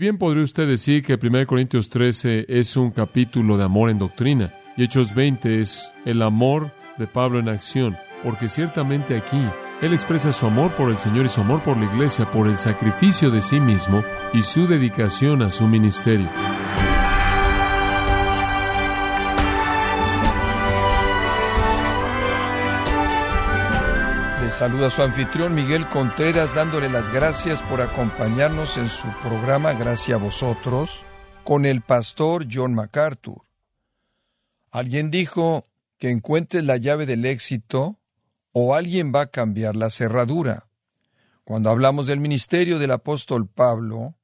Bien podría usted decir que 1 Corintios 13 es un capítulo de amor en doctrina y Hechos 20 es el amor de Pablo en acción, porque ciertamente aquí él expresa su amor por el Señor y su amor por la iglesia, por el sacrificio de sí mismo y su dedicación a su ministerio. Saluda a su anfitrión Miguel Contreras dándole las gracias por acompañarnos en su programa Gracias a vosotros con el pastor John MacArthur. Alguien dijo que encuentres la llave del éxito o alguien va a cambiar la cerradura. Cuando hablamos del ministerio del apóstol Pablo,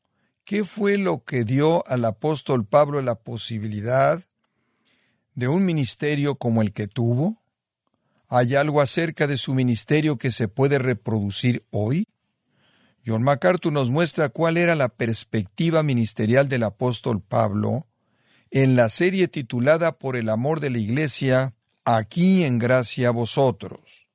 ¿qué fue lo que dio al apóstol Pablo la posibilidad de un ministerio como el que tuvo? ¿Hay algo acerca de su ministerio que se puede reproducir hoy? John MacArthur nos muestra cuál era la perspectiva ministerial del apóstol Pablo en la serie titulada Por el amor de la Iglesia, aquí en gracia a vosotros.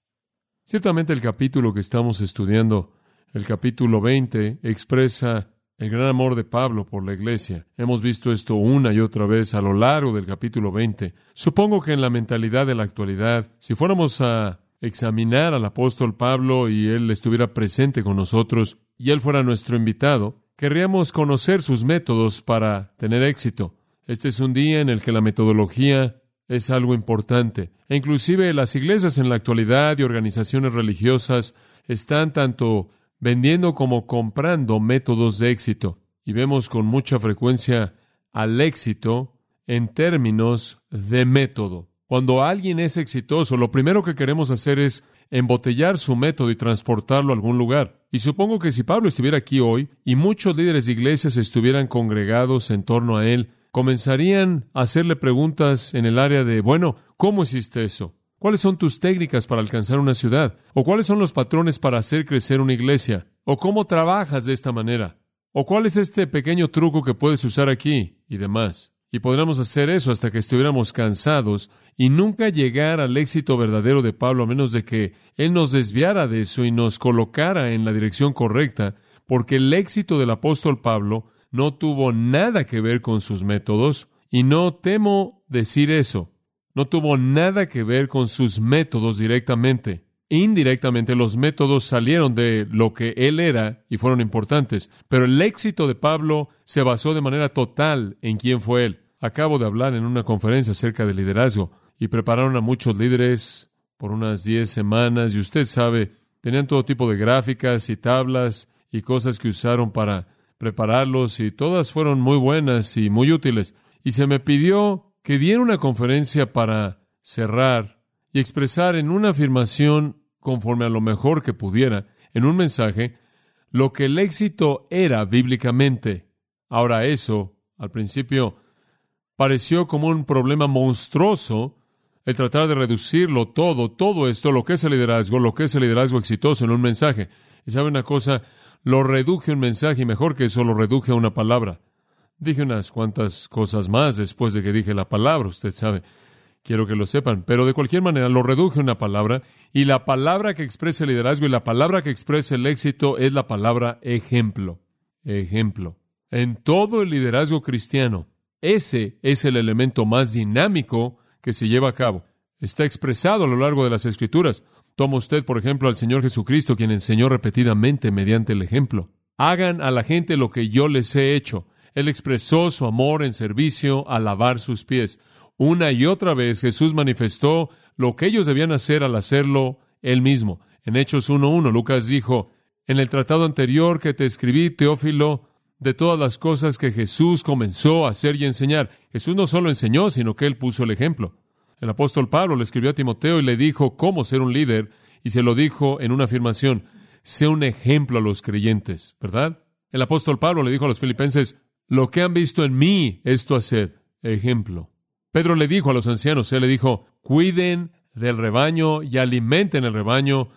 Ciertamente el capítulo que estamos estudiando, el capítulo 20, expresa el gran amor de Pablo por la iglesia. Hemos visto esto una y otra vez a lo largo del capítulo 20. Supongo que en la mentalidad de la actualidad, si fuéramos a examinar al apóstol Pablo y él estuviera presente con nosotros y él fuera nuestro invitado, querríamos conocer sus métodos para tener éxito. Este es un día en el que la metodología es algo importante. E inclusive las iglesias en la actualidad y organizaciones religiosas están tanto vendiendo como comprando métodos de éxito. Y vemos con mucha frecuencia al éxito en términos de método. Cuando alguien es exitoso, lo primero que queremos hacer es embotellar su método y transportarlo a algún lugar. Y supongo que si Pablo estuviera aquí hoy y muchos líderes de iglesias estuvieran congregados en torno a él, comenzarían a hacerle preguntas en el área de, bueno, ¿cómo hiciste eso? ¿Cuáles son tus técnicas para alcanzar una ciudad? ¿O cuáles son los patrones para hacer crecer una iglesia? ¿O cómo trabajas de esta manera? ¿O cuál es este pequeño truco que puedes usar aquí? Y demás. Y podríamos hacer eso hasta que estuviéramos cansados y nunca llegar al éxito verdadero de Pablo a menos de que Él nos desviara de eso y nos colocara en la dirección correcta, porque el éxito del apóstol Pablo no tuvo nada que ver con sus métodos, y no temo decir eso. No tuvo nada que ver con sus métodos directamente. Indirectamente los métodos salieron de lo que él era y fueron importantes, pero el éxito de Pablo se basó de manera total en quién fue él. Acabo de hablar en una conferencia acerca de liderazgo y prepararon a muchos líderes por unas diez semanas y usted sabe, tenían todo tipo de gráficas y tablas y cosas que usaron para prepararlos y todas fueron muy buenas y muy útiles. Y se me pidió que diera una conferencia para cerrar y expresar en una afirmación conforme a lo mejor que pudiera, en un mensaje, lo que el éxito era bíblicamente. Ahora eso, al principio, pareció como un problema monstruoso el tratar de reducirlo todo, todo esto, lo que es el liderazgo, lo que es el liderazgo exitoso en un mensaje. Y sabe una cosa, lo reduje un mensaje y mejor que eso lo reduje a una palabra. Dije unas cuantas cosas más después de que dije la palabra, usted sabe. Quiero que lo sepan, pero de cualquier manera lo reduje a una palabra y la palabra que expresa el liderazgo y la palabra que expresa el éxito es la palabra ejemplo. Ejemplo. En todo el liderazgo cristiano, ese es el elemento más dinámico que se lleva a cabo. Está expresado a lo largo de las Escrituras. Toma usted, por ejemplo, al Señor Jesucristo, quien enseñó repetidamente mediante el ejemplo. Hagan a la gente lo que yo les he hecho. Él expresó su amor en servicio a lavar sus pies. Una y otra vez Jesús manifestó lo que ellos debían hacer al hacerlo él mismo. En Hechos 1.1, Lucas dijo, en el tratado anterior que te escribí, Teófilo, de todas las cosas que Jesús comenzó a hacer y enseñar. Jesús no solo enseñó, sino que él puso el ejemplo. El apóstol Pablo le escribió a Timoteo y le dijo cómo ser un líder, y se lo dijo en una afirmación, sé un ejemplo a los creyentes, ¿verdad? El apóstol Pablo le dijo a los filipenses, lo que han visto en mí, esto haced. Ejemplo. Pedro le dijo a los ancianos, él le dijo, cuiden del rebaño y alimenten el rebaño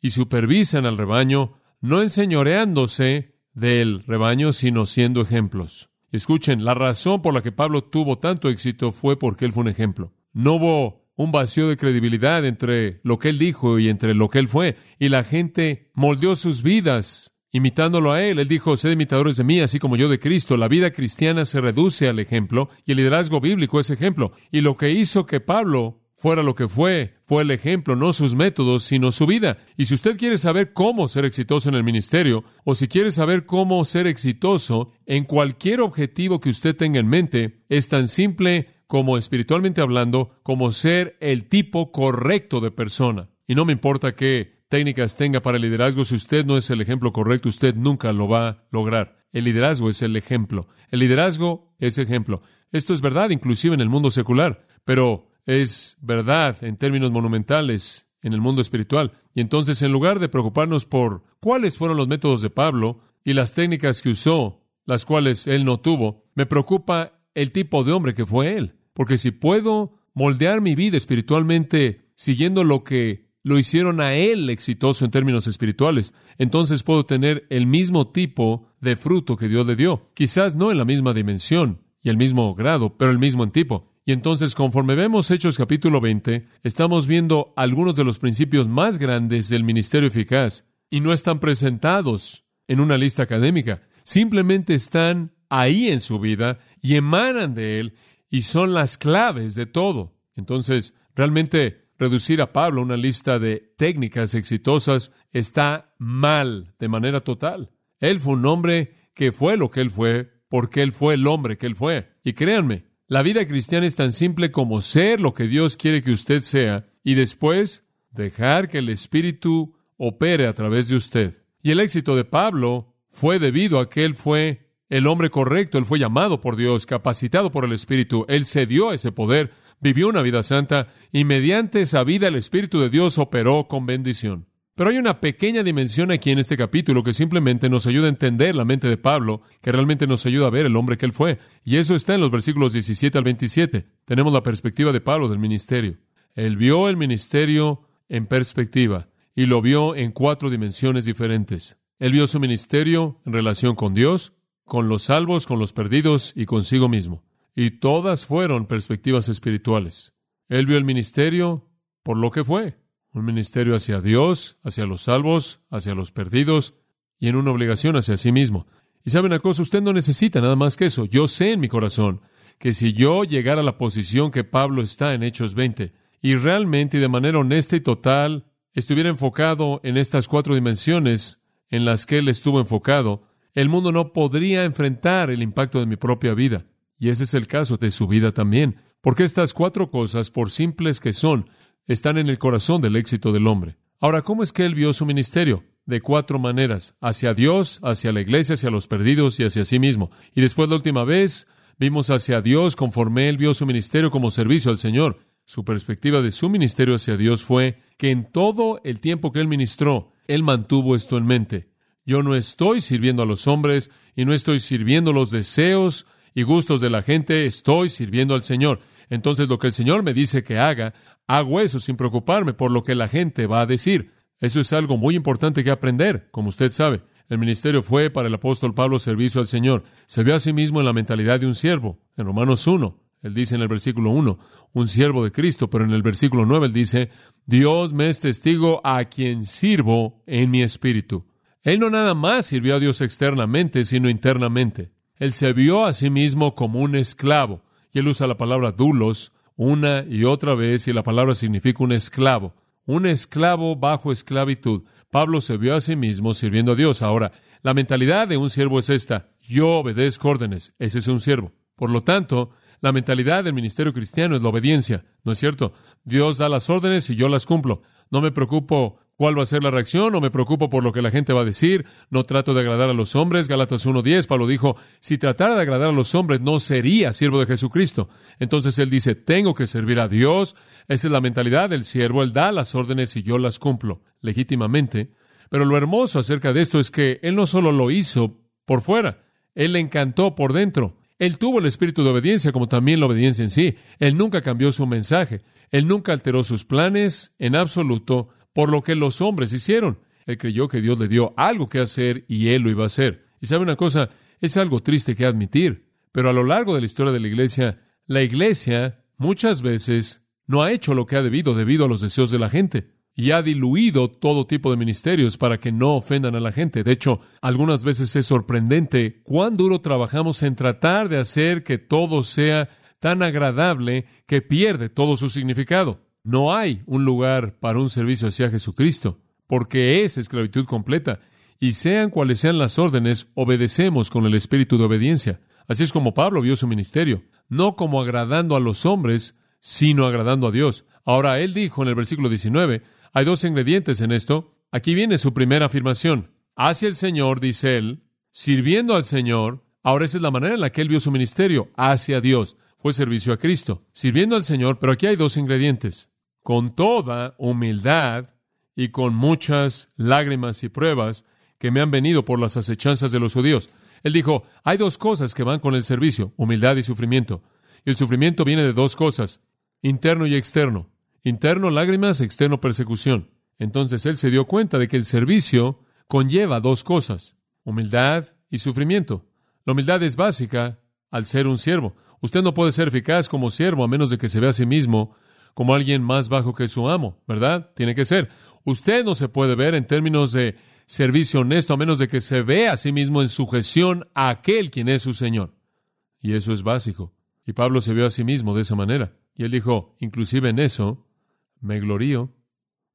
y supervisen al rebaño, no enseñoreándose del rebaño, sino siendo ejemplos. Escuchen, la razón por la que Pablo tuvo tanto éxito fue porque él fue un ejemplo. No hubo un vacío de credibilidad entre lo que él dijo y entre lo que él fue, y la gente moldeó sus vidas imitándolo a él. Él dijo, sed imitadores de mí, así como yo de Cristo. La vida cristiana se reduce al ejemplo y el liderazgo bíblico es ejemplo. Y lo que hizo que Pablo fuera lo que fue, fue el ejemplo, no sus métodos, sino su vida. Y si usted quiere saber cómo ser exitoso en el ministerio, o si quiere saber cómo ser exitoso en cualquier objetivo que usted tenga en mente, es tan simple como espiritualmente hablando, como ser el tipo correcto de persona. Y no me importa qué técnicas tenga para el liderazgo, si usted no es el ejemplo correcto, usted nunca lo va a lograr. El liderazgo es el ejemplo. El liderazgo es ejemplo. Esto es verdad inclusive en el mundo secular, pero es verdad en términos monumentales en el mundo espiritual. Y entonces, en lugar de preocuparnos por cuáles fueron los métodos de Pablo y las técnicas que usó, las cuales él no tuvo, me preocupa el tipo de hombre que fue él. Porque si puedo moldear mi vida espiritualmente siguiendo lo que lo hicieron a él exitoso en términos espirituales, entonces puedo tener el mismo tipo de fruto que Dios le dio. Quizás no en la misma dimensión y el mismo grado, pero el mismo en tipo. Y entonces, conforme vemos Hechos capítulo 20, estamos viendo algunos de los principios más grandes del ministerio eficaz y no están presentados en una lista académica, simplemente están ahí en su vida y emanan de él y son las claves de todo. Entonces, realmente reducir a Pablo a una lista de técnicas exitosas está mal de manera total. Él fue un hombre que fue lo que él fue porque él fue el hombre que él fue. Y créanme, la vida cristiana es tan simple como ser lo que Dios quiere que usted sea y después dejar que el Espíritu opere a través de usted. Y el éxito de Pablo fue debido a que él fue el hombre correcto, él fue llamado por Dios, capacitado por el Espíritu, él cedió a ese poder vivió una vida santa y mediante esa vida el Espíritu de Dios operó con bendición. Pero hay una pequeña dimensión aquí en este capítulo que simplemente nos ayuda a entender la mente de Pablo, que realmente nos ayuda a ver el hombre que él fue. Y eso está en los versículos 17 al 27. Tenemos la perspectiva de Pablo del ministerio. Él vio el ministerio en perspectiva y lo vio en cuatro dimensiones diferentes. Él vio su ministerio en relación con Dios, con los salvos, con los perdidos y consigo mismo y todas fueron perspectivas espirituales. Él vio el ministerio por lo que fue, un ministerio hacia Dios, hacia los salvos, hacia los perdidos y en una obligación hacia sí mismo. Y sabe una cosa, usted no necesita nada más que eso. Yo sé en mi corazón que si yo llegara a la posición que Pablo está en Hechos 20 y realmente y de manera honesta y total estuviera enfocado en estas cuatro dimensiones en las que él estuvo enfocado, el mundo no podría enfrentar el impacto de mi propia vida. Y ese es el caso de su vida también, porque estas cuatro cosas, por simples que son, están en el corazón del éxito del hombre. Ahora, ¿cómo es que él vio su ministerio? De cuatro maneras, hacia Dios, hacia la iglesia, hacia los perdidos y hacia sí mismo. Y después la última vez vimos hacia Dios conforme él vio su ministerio como servicio al Señor. Su perspectiva de su ministerio hacia Dios fue que en todo el tiempo que él ministró, él mantuvo esto en mente. Yo no estoy sirviendo a los hombres y no estoy sirviendo los deseos y gustos de la gente, estoy sirviendo al Señor. Entonces lo que el Señor me dice que haga, hago eso sin preocuparme por lo que la gente va a decir. Eso es algo muy importante que aprender, como usted sabe. El ministerio fue para el apóstol Pablo servicio al Señor. Se vio a sí mismo en la mentalidad de un siervo. En Romanos 1, él dice en el versículo 1, un siervo de Cristo, pero en el versículo 9 él dice, Dios me es testigo a quien sirvo en mi espíritu. Él no nada más sirvió a Dios externamente, sino internamente. Él se vio a sí mismo como un esclavo. Y él usa la palabra dulos una y otra vez y la palabra significa un esclavo. Un esclavo bajo esclavitud. Pablo se vio a sí mismo sirviendo a Dios. Ahora, la mentalidad de un siervo es esta. Yo obedezco órdenes. Ese es un siervo. Por lo tanto, la mentalidad del ministerio cristiano es la obediencia. ¿No es cierto? Dios da las órdenes y yo las cumplo. No me preocupo cuál va a ser la reacción, no me preocupo por lo que la gente va a decir, no trato de agradar a los hombres. Galatas 1.10, Pablo dijo, si tratara de agradar a los hombres, no sería siervo de Jesucristo. Entonces él dice, tengo que servir a Dios. Esa es la mentalidad del siervo. Él da las órdenes y yo las cumplo legítimamente. Pero lo hermoso acerca de esto es que él no solo lo hizo por fuera, él le encantó por dentro. Él tuvo el espíritu de obediencia como también la obediencia en sí. Él nunca cambió su mensaje. Él nunca alteró sus planes en absoluto por lo que los hombres hicieron. Él creyó que Dios le dio algo que hacer y él lo iba a hacer. Y sabe una cosa, es algo triste que admitir, pero a lo largo de la historia de la iglesia, la iglesia muchas veces no ha hecho lo que ha debido debido a los deseos de la gente. y ha diluido todo tipo de ministerios para que no ofendan a la gente. De hecho, algunas veces es sorprendente cuán duro trabajamos en tratar de hacer que todo sea tan agradable que pierde todo su significado. No hay un lugar para un servicio hacia Jesucristo, porque es esclavitud completa. Y sean cuales sean las órdenes, obedecemos con el espíritu de obediencia. Así es como Pablo vio su ministerio, no como agradando a los hombres, sino agradando a Dios. Ahora, él dijo en el versículo 19, hay dos ingredientes en esto. Aquí viene su primera afirmación. Hacia el Señor, dice él, sirviendo al Señor. Ahora esa es la manera en la que él vio su ministerio, hacia Dios. Fue servicio a Cristo, sirviendo al Señor, pero aquí hay dos ingredientes. Con toda humildad y con muchas lágrimas y pruebas que me han venido por las acechanzas de los judíos. Él dijo, hay dos cosas que van con el servicio, humildad y sufrimiento. Y el sufrimiento viene de dos cosas, interno y externo. Interno lágrimas, externo persecución. Entonces él se dio cuenta de que el servicio conlleva dos cosas, humildad y sufrimiento. La humildad es básica al ser un siervo. Usted no puede ser eficaz como siervo a menos de que se vea a sí mismo como alguien más bajo que su amo, ¿verdad? Tiene que ser. Usted no se puede ver en términos de servicio honesto a menos de que se vea a sí mismo en sujeción a aquel quien es su Señor. Y eso es básico. Y Pablo se vio a sí mismo de esa manera. Y él dijo, inclusive en eso, me glorío.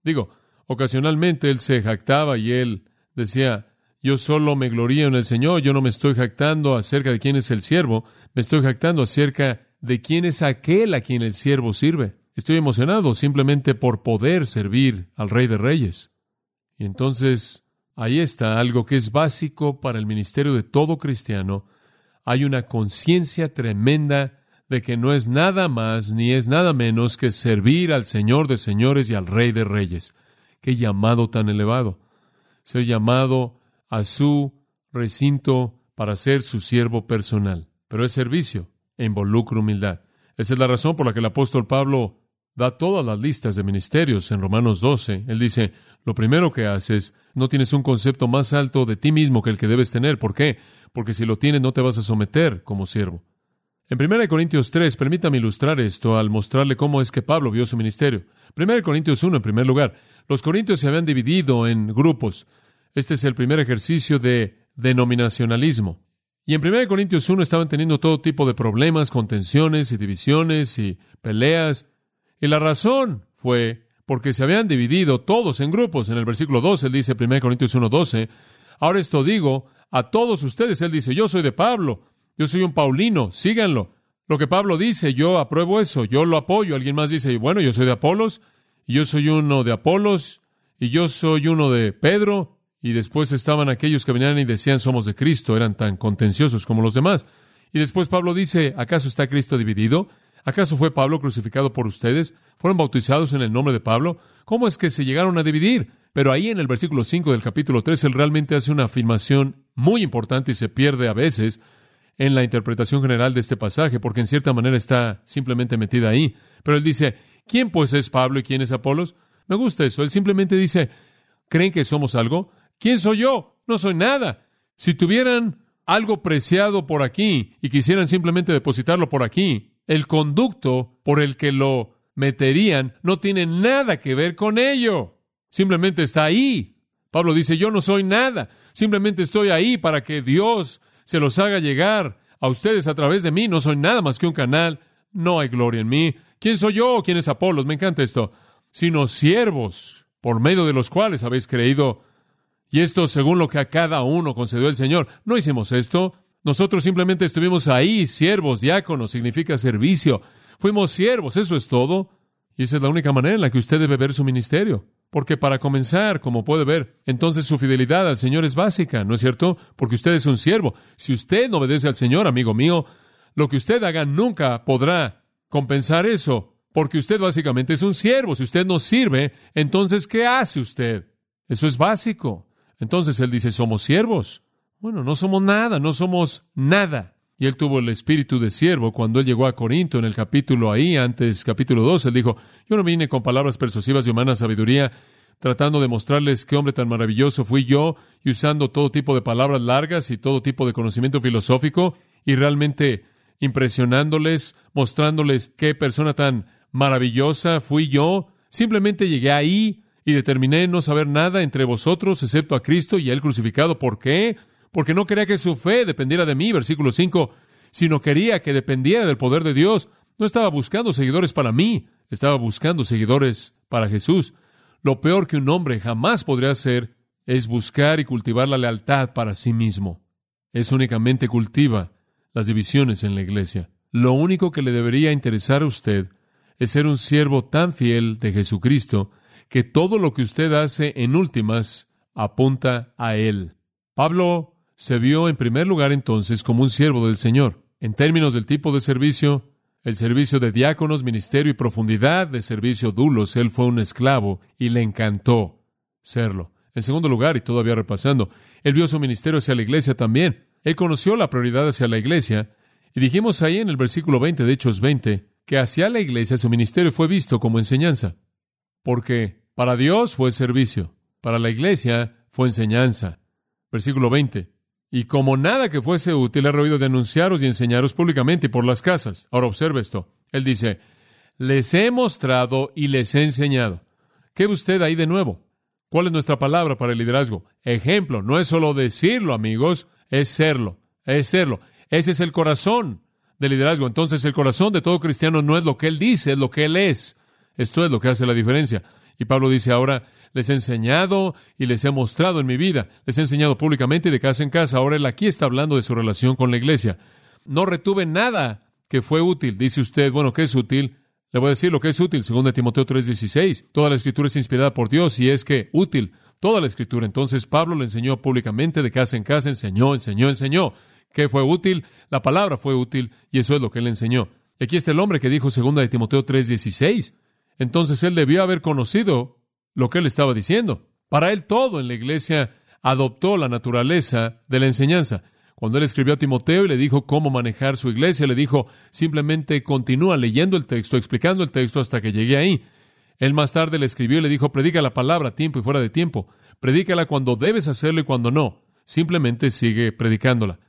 Digo, ocasionalmente él se jactaba y él decía, yo solo me glorío en el Señor, yo no me estoy jactando acerca de quién es el siervo, me estoy jactando acerca de quién es aquel a quien el siervo sirve. Estoy emocionado simplemente por poder servir al Rey de Reyes. Y entonces, ahí está algo que es básico para el ministerio de todo cristiano. Hay una conciencia tremenda de que no es nada más ni es nada menos que servir al Señor de señores y al Rey de reyes. Qué llamado tan elevado. Ser llamado a su recinto para ser su siervo personal. Pero es servicio e involucra humildad. Esa es la razón por la que el apóstol Pablo da todas las listas de ministerios en Romanos 12. Él dice, lo primero que haces, no tienes un concepto más alto de ti mismo que el que debes tener. ¿Por qué? Porque si lo tienes no te vas a someter como siervo. En 1 Corintios 3, permítame ilustrar esto al mostrarle cómo es que Pablo vio su ministerio. 1 Corintios 1, en primer lugar, los corintios se habían dividido en grupos. Este es el primer ejercicio de denominacionalismo. Y en 1 Corintios 1 estaban teniendo todo tipo de problemas, contenciones y divisiones y peleas. Y la razón fue porque se habían dividido todos en grupos. En el versículo 2 él dice, 1 Corintios 1, 12, ahora esto digo a todos ustedes, él dice, yo soy de Pablo yo soy un Paulino, síganlo. Lo que Pablo dice, yo apruebo eso, yo lo apoyo. Alguien más dice, bueno, yo soy de Apolos, y yo soy uno de Apolos, y yo soy uno de Pedro, y después estaban aquellos que venían y decían, somos de Cristo, eran tan contenciosos como los demás. Y después Pablo dice, ¿acaso está Cristo dividido? ¿Acaso fue Pablo crucificado por ustedes? ¿Fueron bautizados en el nombre de Pablo? ¿Cómo es que se llegaron a dividir? Pero ahí en el versículo 5 del capítulo 3, él realmente hace una afirmación muy importante y se pierde a veces, en la interpretación general de este pasaje, porque en cierta manera está simplemente metida ahí. Pero él dice, ¿quién pues es Pablo y quién es Apolos? Me gusta eso. Él simplemente dice, ¿creen que somos algo? ¿Quién soy yo? No soy nada. Si tuvieran algo preciado por aquí y quisieran simplemente depositarlo por aquí, el conducto por el que lo meterían no tiene nada que ver con ello. Simplemente está ahí. Pablo dice, yo no soy nada. Simplemente estoy ahí para que Dios se los haga llegar a ustedes a través de mí. No soy nada más que un canal. No hay gloria en mí. ¿Quién soy yo? ¿Quién es Apolos? Me encanta esto. Sino siervos, por medio de los cuales habéis creído. Y esto según lo que a cada uno concedió el Señor. No hicimos esto. Nosotros simplemente estuvimos ahí, siervos, diáconos, significa servicio. Fuimos siervos, eso es todo. Y esa es la única manera en la que usted debe ver su ministerio. Porque para comenzar, como puede ver, entonces su fidelidad al Señor es básica, ¿no es cierto? Porque usted es un siervo. Si usted no obedece al Señor, amigo mío, lo que usted haga nunca podrá compensar eso, porque usted básicamente es un siervo. Si usted no sirve, entonces, ¿qué hace usted? Eso es básico. Entonces él dice, somos siervos. Bueno, no somos nada, no somos nada. Y él tuvo el espíritu de siervo cuando él llegó a Corinto en el capítulo ahí, antes capítulo 2, él dijo, yo no vine con palabras persuasivas de humana sabiduría, tratando de mostrarles qué hombre tan maravilloso fui yo, y usando todo tipo de palabras largas y todo tipo de conocimiento filosófico, y realmente impresionándoles, mostrándoles qué persona tan maravillosa fui yo. Simplemente llegué ahí y determiné no saber nada entre vosotros excepto a Cristo y a Él crucificado. ¿Por qué? Porque no quería que su fe dependiera de mí, versículo 5, sino quería que dependiera del poder de Dios. No estaba buscando seguidores para mí, estaba buscando seguidores para Jesús. Lo peor que un hombre jamás podría hacer es buscar y cultivar la lealtad para sí mismo. Es únicamente cultiva las divisiones en la iglesia. Lo único que le debería interesar a usted es ser un siervo tan fiel de Jesucristo que todo lo que usted hace en últimas apunta a Él. Pablo se vio en primer lugar entonces como un siervo del Señor. En términos del tipo de servicio, el servicio de diáconos, ministerio y profundidad de servicio dulos, él fue un esclavo y le encantó serlo. En segundo lugar, y todavía repasando, él vio su ministerio hacia la iglesia también. Él conoció la prioridad hacia la iglesia y dijimos ahí en el versículo 20 de Hechos 20 que hacia la iglesia su ministerio fue visto como enseñanza. Porque para Dios fue servicio, para la iglesia fue enseñanza. Versículo 20. Y como nada que fuese útil he oído de anunciaros y enseñaros públicamente y por las casas. Ahora observe esto. Él dice, les he mostrado y les he enseñado. ¿Qué ve usted ahí de nuevo? ¿Cuál es nuestra palabra para el liderazgo? Ejemplo, no es solo decirlo, amigos, es serlo, es serlo. Ese es el corazón del liderazgo. Entonces, el corazón de todo cristiano no es lo que él dice, es lo que él es. Esto es lo que hace la diferencia. Y Pablo dice ahora, les he enseñado y les he mostrado en mi vida, les he enseñado públicamente y de casa en casa. Ahora él aquí está hablando de su relación con la iglesia. No retuve nada que fue útil. Dice usted, bueno, ¿qué es útil? Le voy a decir lo que es útil, según Timoteo 3:16. Toda la escritura es inspirada por Dios y es que útil toda la escritura. Entonces Pablo le enseñó públicamente, de casa en casa, enseñó, enseñó, enseñó. ¿Qué fue útil? La palabra fue útil y eso es lo que él enseñó. aquí está el hombre que dijo segunda de Timoteo 3:16. Entonces él debió haber conocido lo que él estaba diciendo. Para él todo en la iglesia adoptó la naturaleza de la enseñanza. Cuando él escribió a Timoteo y le dijo cómo manejar su iglesia, le dijo simplemente continúa leyendo el texto, explicando el texto hasta que llegué ahí. Él más tarde le escribió y le dijo predica la palabra a tiempo y fuera de tiempo. Predícala cuando debes hacerlo y cuando no. Simplemente sigue predicándola.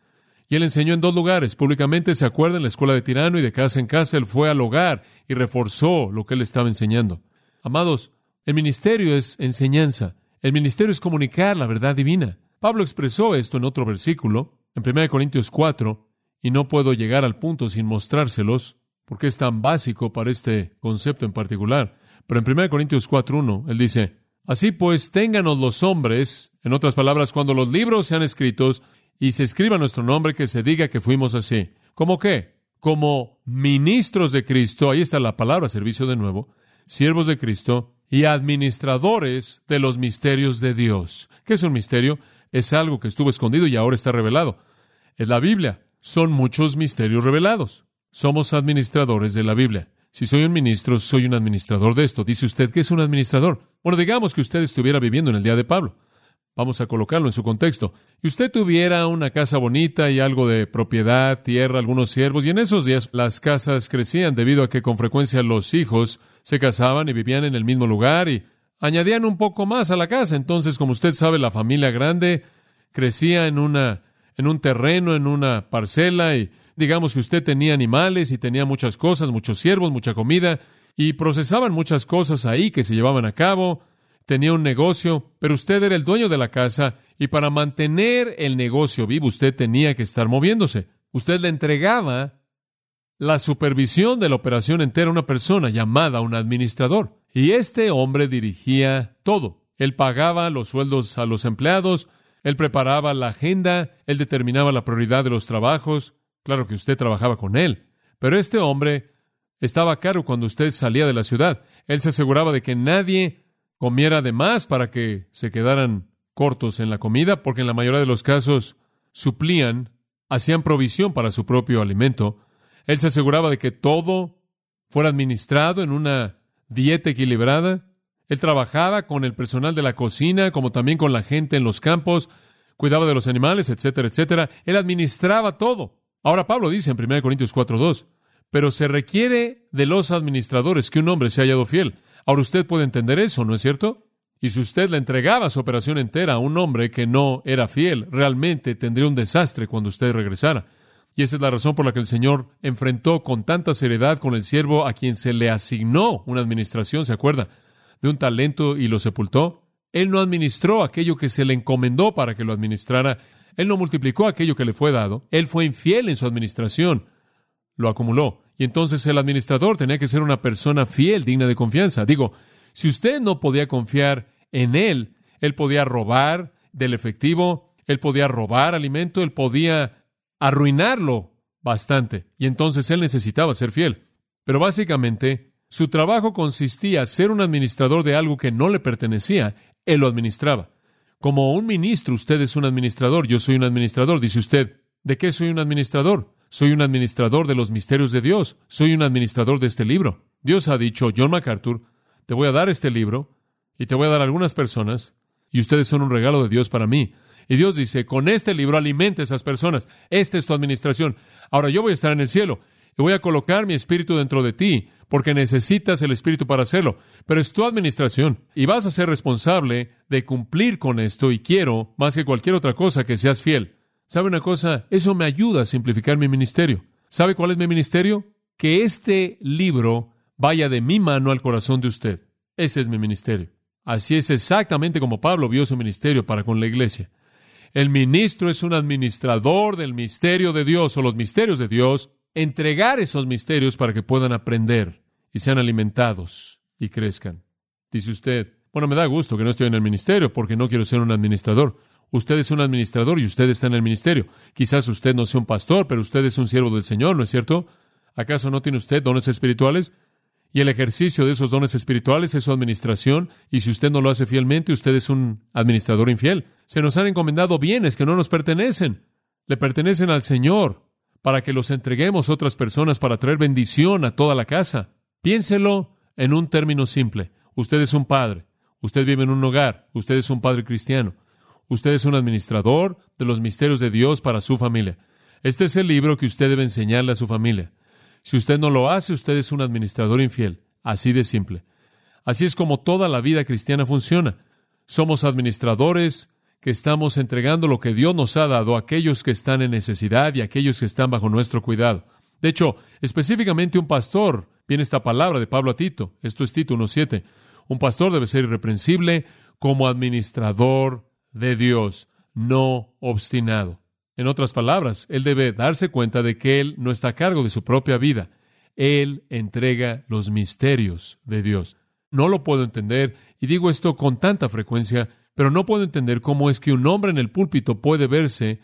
Y él enseñó en dos lugares. Públicamente, se acuerda, en la escuela de Tirano y de casa en casa, él fue al hogar y reforzó lo que él estaba enseñando. Amados, el ministerio es enseñanza. El ministerio es comunicar la verdad divina. Pablo expresó esto en otro versículo, en 1 Corintios 4, y no puedo llegar al punto sin mostrárselos, porque es tan básico para este concepto en particular. Pero en 1 Corintios 4.1, él dice, Así pues, ténganos los hombres, en otras palabras, cuando los libros sean escritos y se escriba nuestro nombre, que se diga que fuimos así. ¿Cómo qué? Como ministros de Cristo, ahí está la palabra servicio de nuevo, siervos de Cristo y administradores de los misterios de Dios. ¿Qué es un misterio? Es algo que estuvo escondido y ahora está revelado. Es la Biblia. Son muchos misterios revelados. Somos administradores de la Biblia. Si soy un ministro, soy un administrador de esto. Dice usted que es un administrador. Bueno, digamos que usted estuviera viviendo en el día de Pablo. Vamos a colocarlo en su contexto. Y usted tuviera una casa bonita y algo de propiedad, tierra, algunos siervos, y en esos días las casas crecían debido a que con frecuencia los hijos se casaban y vivían en el mismo lugar y añadían un poco más a la casa. Entonces, como usted sabe, la familia grande crecía en una en un terreno, en una parcela y digamos que usted tenía animales y tenía muchas cosas, muchos siervos, mucha comida y procesaban muchas cosas ahí que se llevaban a cabo, tenía un negocio, pero usted era el dueño de la casa y para mantener el negocio vivo usted tenía que estar moviéndose. Usted le entregaba la supervisión de la operación entera una persona llamada un administrador. Y este hombre dirigía todo. Él pagaba los sueldos a los empleados, él preparaba la agenda, él determinaba la prioridad de los trabajos. Claro que usted trabajaba con él, pero este hombre estaba a cargo cuando usted salía de la ciudad. Él se aseguraba de que nadie comiera de más para que se quedaran cortos en la comida, porque en la mayoría de los casos suplían, hacían provisión para su propio alimento. Él se aseguraba de que todo fuera administrado en una dieta equilibrada. Él trabajaba con el personal de la cocina, como también con la gente en los campos, cuidaba de los animales, etcétera, etcétera. Él administraba todo. Ahora Pablo dice en 1 Corintios 4.2, pero se requiere de los administradores que un hombre se haya hallado fiel. Ahora usted puede entender eso, ¿no es cierto? Y si usted le entregaba su operación entera a un hombre que no era fiel, realmente tendría un desastre cuando usted regresara. Y esa es la razón por la que el Señor enfrentó con tanta seriedad con el siervo a quien se le asignó una administración, ¿se acuerda? de un talento y lo sepultó. Él no administró aquello que se le encomendó para que lo administrara. Él no multiplicó aquello que le fue dado. Él fue infiel en su administración. Lo acumuló. Y entonces el administrador tenía que ser una persona fiel, digna de confianza. Digo, si usted no podía confiar en él, él podía robar del efectivo, él podía robar alimento, él podía arruinarlo bastante. Y entonces él necesitaba ser fiel. Pero básicamente, su trabajo consistía en ser un administrador de algo que no le pertenecía. Él lo administraba. Como un ministro, usted es un administrador, yo soy un administrador. Dice usted, ¿de qué soy un administrador? Soy un administrador de los misterios de Dios. Soy un administrador de este libro. Dios ha dicho, John MacArthur, te voy a dar este libro y te voy a dar algunas personas y ustedes son un regalo de Dios para mí. Y Dios dice, con este libro alimente a esas personas. Esta es tu administración. Ahora yo voy a estar en el cielo y voy a colocar mi espíritu dentro de ti, porque necesitas el espíritu para hacerlo. Pero es tu administración y vas a ser responsable de cumplir con esto y quiero, más que cualquier otra cosa, que seas fiel. ¿Sabe una cosa? Eso me ayuda a simplificar mi ministerio. ¿Sabe cuál es mi ministerio? Que este libro vaya de mi mano al corazón de usted. Ese es mi ministerio. Así es exactamente como Pablo vio su ministerio para con la iglesia. El ministro es un administrador del misterio de Dios o los misterios de Dios, entregar esos misterios para que puedan aprender y sean alimentados y crezcan. Dice usted, bueno, me da gusto que no estoy en el ministerio porque no quiero ser un administrador. Usted es un administrador y usted está en el ministerio. Quizás usted no sea un pastor, pero usted es un siervo del Señor, ¿no es cierto? ¿Acaso no tiene usted dones espirituales? Y el ejercicio de esos dones espirituales es su administración, y si usted no lo hace fielmente, usted es un administrador infiel. Se nos han encomendado bienes que no nos pertenecen, le pertenecen al Señor, para que los entreguemos a otras personas para traer bendición a toda la casa. Piénselo en un término simple. Usted es un padre, usted vive en un hogar, usted es un padre cristiano, usted es un administrador de los misterios de Dios para su familia. Este es el libro que usted debe enseñarle a su familia. Si usted no lo hace, usted es un administrador infiel. Así de simple. Así es como toda la vida cristiana funciona. Somos administradores que estamos entregando lo que Dios nos ha dado a aquellos que están en necesidad y a aquellos que están bajo nuestro cuidado. De hecho, específicamente un pastor, viene esta palabra de Pablo a Tito, esto es Tito 1.7, un pastor debe ser irreprensible como administrador de Dios, no obstinado. En otras palabras, él debe darse cuenta de que él no está a cargo de su propia vida. Él entrega los misterios de Dios. No lo puedo entender, y digo esto con tanta frecuencia, pero no puedo entender cómo es que un hombre en el púlpito puede verse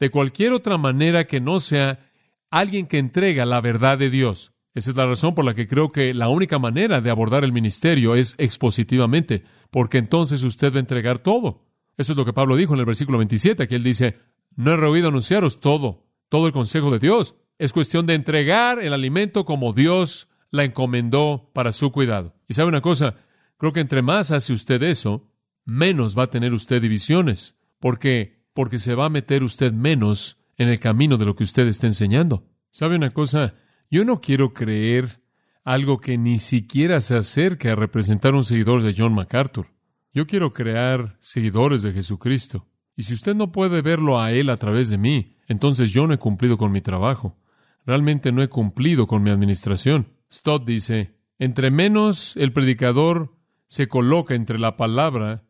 de cualquier otra manera que no sea alguien que entrega la verdad de Dios. Esa es la razón por la que creo que la única manera de abordar el ministerio es expositivamente, porque entonces usted va a entregar todo. Eso es lo que Pablo dijo en el versículo 27, que él dice, no he rehuido anunciaros todo, todo el consejo de Dios. Es cuestión de entregar el alimento como Dios la encomendó para su cuidado. Y sabe una cosa, creo que entre más hace usted eso, menos va a tener usted divisiones. ¿Por qué? Porque se va a meter usted menos en el camino de lo que usted está enseñando. ¿Sabe una cosa? Yo no quiero creer algo que ni siquiera se acerque a representar un seguidor de John MacArthur. Yo quiero crear seguidores de Jesucristo. Y si usted no puede verlo a Él a través de mí, entonces yo no he cumplido con mi trabajo. Realmente no he cumplido con mi administración. Stott dice, entre menos el predicador se coloca entre la palabra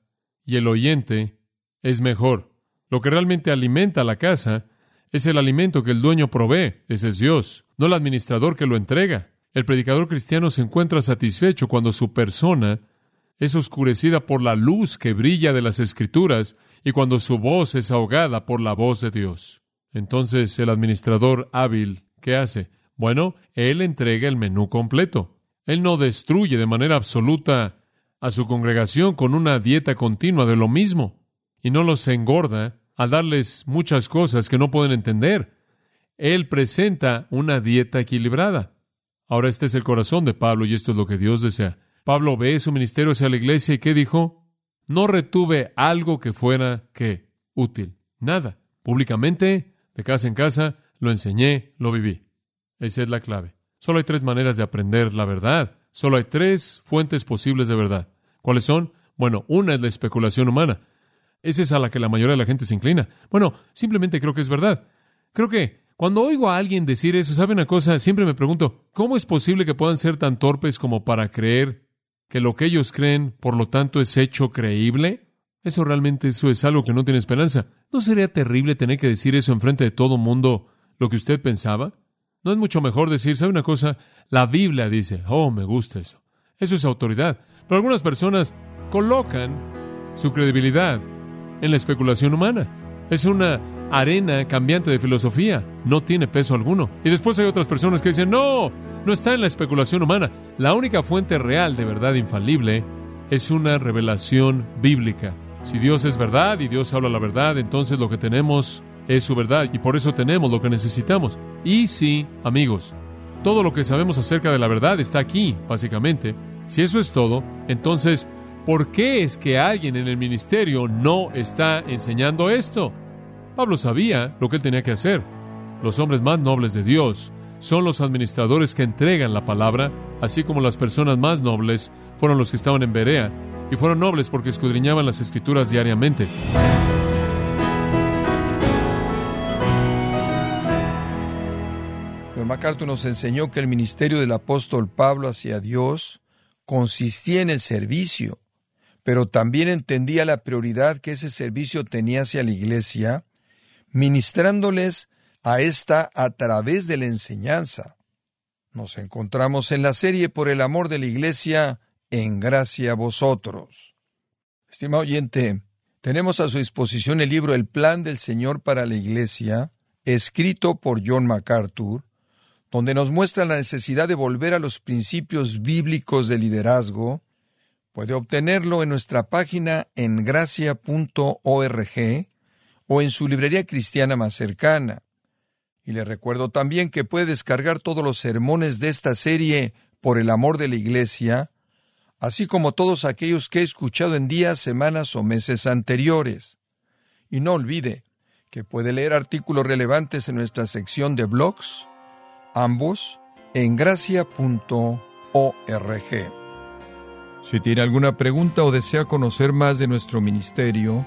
y el oyente, es mejor. Lo que realmente alimenta la casa es el alimento que el dueño provee, ese es Dios, no el administrador que lo entrega. El predicador cristiano se encuentra satisfecho cuando su persona es oscurecida por la luz que brilla de las escrituras y cuando su voz es ahogada por la voz de Dios. Entonces el administrador hábil, ¿qué hace? Bueno, él entrega el menú completo. Él no destruye de manera absoluta a su congregación con una dieta continua de lo mismo y no los engorda a darles muchas cosas que no pueden entender. Él presenta una dieta equilibrada. Ahora este es el corazón de Pablo y esto es lo que Dios desea. Pablo ve su ministerio hacia la iglesia y ¿qué dijo? No retuve algo que fuera que útil. Nada. Públicamente, de casa en casa, lo enseñé, lo viví. Esa es la clave. Solo hay tres maneras de aprender la verdad. Solo hay tres fuentes posibles de verdad. ¿Cuáles son? Bueno, una es la especulación humana. Esa es a la que la mayoría de la gente se inclina. Bueno, simplemente creo que es verdad. Creo que cuando oigo a alguien decir eso, ¿sabe una cosa? Siempre me pregunto, ¿cómo es posible que puedan ser tan torpes como para creer que lo que ellos creen, por lo tanto, es hecho creíble? Eso realmente eso es algo que no tiene esperanza. ¿No sería terrible tener que decir eso enfrente de todo mundo lo que usted pensaba? ¿No es mucho mejor decir, ¿sabe una cosa? La Biblia dice, oh, me gusta eso. Eso es autoridad. Pero algunas personas colocan su credibilidad en la especulación humana. Es una arena cambiante de filosofía, no tiene peso alguno. Y después hay otras personas que dicen, no, no está en la especulación humana. La única fuente real de verdad infalible es una revelación bíblica. Si Dios es verdad y Dios habla la verdad, entonces lo que tenemos es su verdad y por eso tenemos lo que necesitamos. Y sí, amigos, todo lo que sabemos acerca de la verdad está aquí, básicamente. Si eso es todo, entonces, ¿por qué es que alguien en el ministerio no está enseñando esto? Pablo sabía lo que él tenía que hacer. Los hombres más nobles de Dios son los administradores que entregan la palabra, así como las personas más nobles fueron los que estaban en Berea, y fueron nobles porque escudriñaban las escrituras diariamente. John MacArthur nos enseñó que el ministerio del apóstol Pablo hacia Dios consistía en el servicio, pero también entendía la prioridad que ese servicio tenía hacia la iglesia, ministrándoles a esta a través de la enseñanza. Nos encontramos en la serie Por el amor de la iglesia, en gracia a vosotros. Estimado oyente, tenemos a su disposición el libro El plan del Señor para la iglesia, escrito por John MacArthur, donde nos muestra la necesidad de volver a los principios bíblicos de liderazgo, puede obtenerlo en nuestra página en gracia.org o en su librería cristiana más cercana. Y le recuerdo también que puede descargar todos los sermones de esta serie por el amor de la Iglesia, así como todos aquellos que he escuchado en días, semanas o meses anteriores. Y no olvide que puede leer artículos relevantes en nuestra sección de blogs, ambos en gracia.org. Si tiene alguna pregunta o desea conocer más de nuestro ministerio,